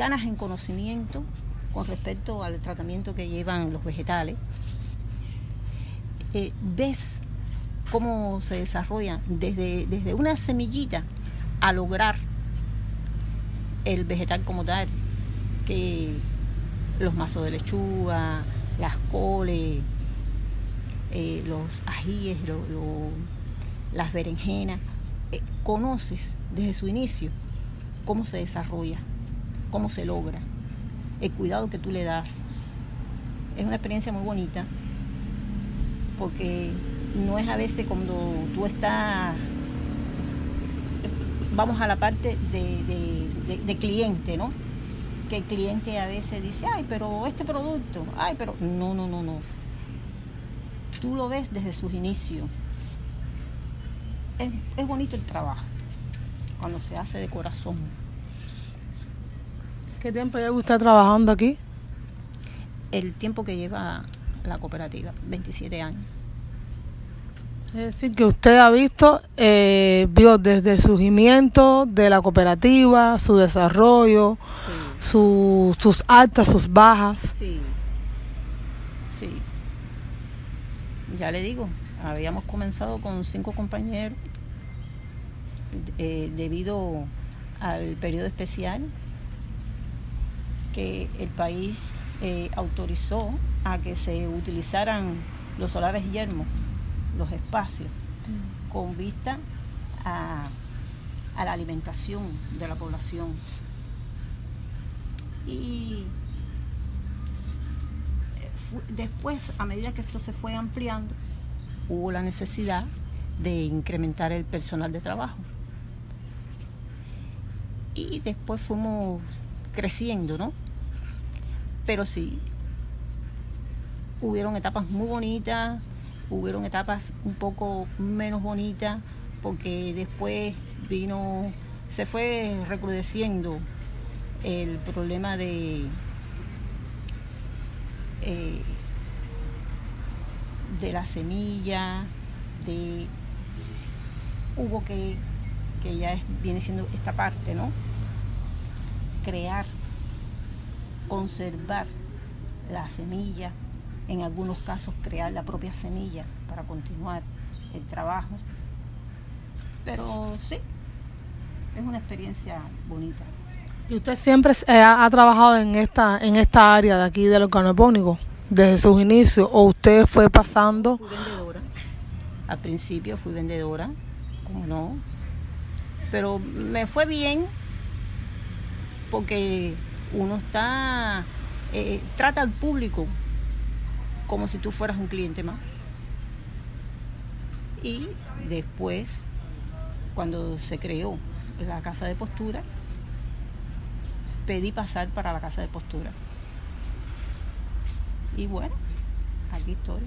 ganas en conocimiento con respecto al tratamiento que llevan los vegetales. Eh, ves cómo se desarrolla desde, desde una semillita a lograr el vegetal como tal, que los mazos de lechuga, las coles, eh, los ajíes, las berenjenas, eh, conoces desde su inicio cómo se desarrolla, cómo se logra, el cuidado que tú le das. Es una experiencia muy bonita porque no es a veces cuando tú estás, vamos a la parte de, cliente, ¿no? Que el cliente a veces dice, ay, pero este producto, ay, pero no, no, no, no. Tú lo ves desde sus inicios. Es, bonito el trabajo, cuando se hace de corazón. ¿Qué tiempo lleva usted trabajando aquí? El tiempo que lleva la cooperativa, 27 años. Es decir, que usted ha visto, eh, vio desde el surgimiento de la cooperativa, su desarrollo, sus altas, sus bajas. Sí, sí. Ya le digo, habíamos comenzado con cinco compañeros eh, debido al periodo especial que el país eh, autorizó a que se utilizaran los solares yermos los espacios con vista a, la alimentación de la población. Y eh, después, a medida que esto se fue ampliando, hubo la necesidad de incrementar el personal de trabajo. Y después fuimos creciendo, ¿no? Pero sí, hubieron etapas muy bonitas, hubieron etapas un poco menos bonitas porque después vino, se fue recrudeciendo el problema de eh, de la semilla, de hubo que, que ya viene siendo esta parte, ¿no? Crear, conservar la semilla, en algunos casos crear la propia semilla para continuar el trabajo. Pero sí, es una experiencia bonita. ¿Y usted siempre eh, ha, trabajado en esta, en esta área de aquí del organopónico desde sus inicios o usted fue pasando? Fui vendedora. Al principio fui vendedora, como no. Pero me fue bien porque uno está, eh, trata al público como si tú fueras un cliente más. Y después, cuando se creó la casa de postura, pedí pasar para la casa de postura. Y bueno, aquí estoy.